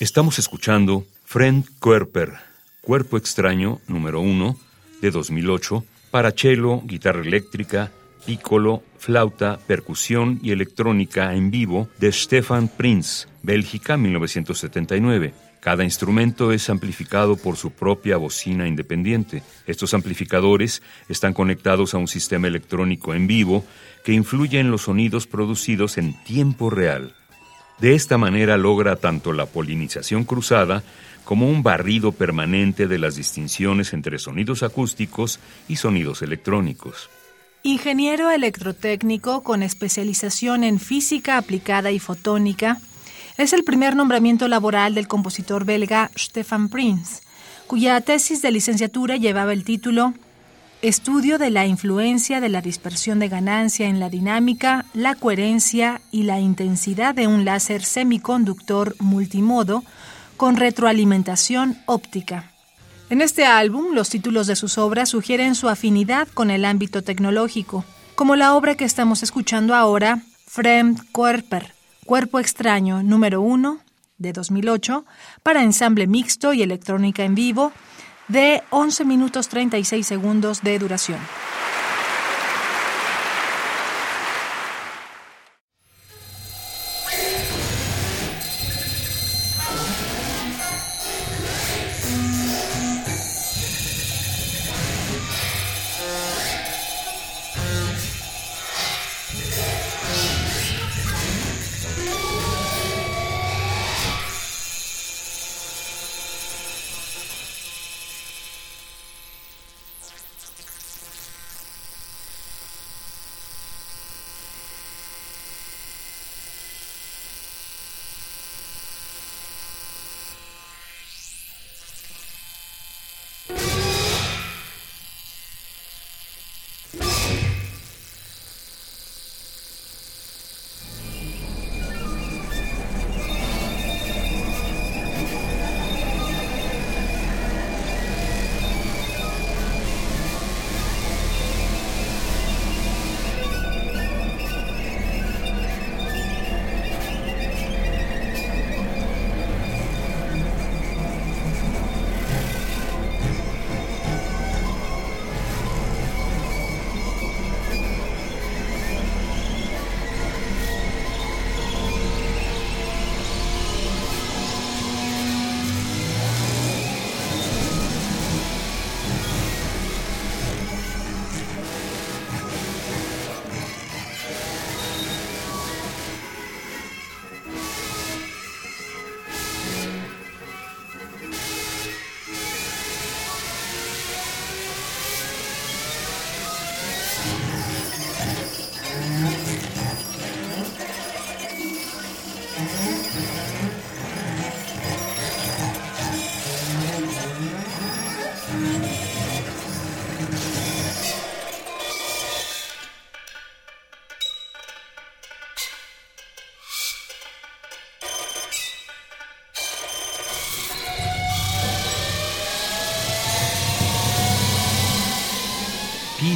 Estamos escuchando Friend Körper, Cuerpo Extraño número 1 de 2008 para cello, guitarra eléctrica, piccolo, flauta, percusión y electrónica en vivo de Stefan Prinz, Bélgica 1979. Cada instrumento es amplificado por su propia bocina independiente. Estos amplificadores están conectados a un sistema electrónico en vivo que influye en los sonidos producidos en tiempo real. De esta manera logra tanto la polinización cruzada como un barrido permanente de las distinciones entre sonidos acústicos y sonidos electrónicos. Ingeniero electrotécnico con especialización en física aplicada y fotónica, es el primer nombramiento laboral del compositor belga Stefan Prinz, cuya tesis de licenciatura llevaba el título Estudio de la influencia de la dispersión de ganancia en la dinámica, la coherencia y la intensidad de un láser semiconductor multimodo con retroalimentación óptica. En este álbum, los títulos de sus obras sugieren su afinidad con el ámbito tecnológico, como la obra que estamos escuchando ahora, Fremd Körper, Cuerpo Extraño número 1, de 2008, para ensamble mixto y electrónica en vivo, de 11 minutos 36 segundos de duración.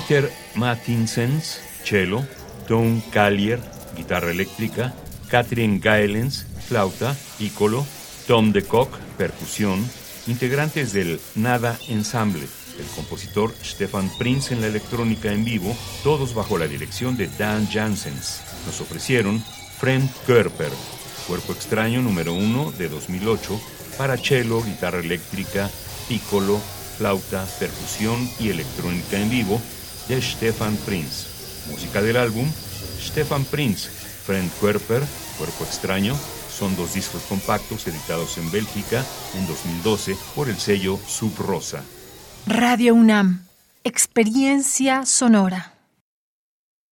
Peter Mattinsens, cello, Tom Callier, guitarra eléctrica, Catherine Gaelens, flauta, piccolo, Tom de Kock, percusión, integrantes del Nada Ensemble, el compositor Stefan Prinz en la electrónica en vivo, todos bajo la dirección de Dan Janssens. Nos ofrecieron Friend Körper, Cuerpo Extraño número 1 de 2008, para cello, guitarra eléctrica, piccolo, flauta, percusión y electrónica en vivo de Stefan Prinz. Música del álbum Stefan Prinz, Friend Körper, Cuerpo Extraño, son dos discos compactos editados en Bélgica en 2012 por el sello Sub Rosa. Radio UNAM, experiencia sonora.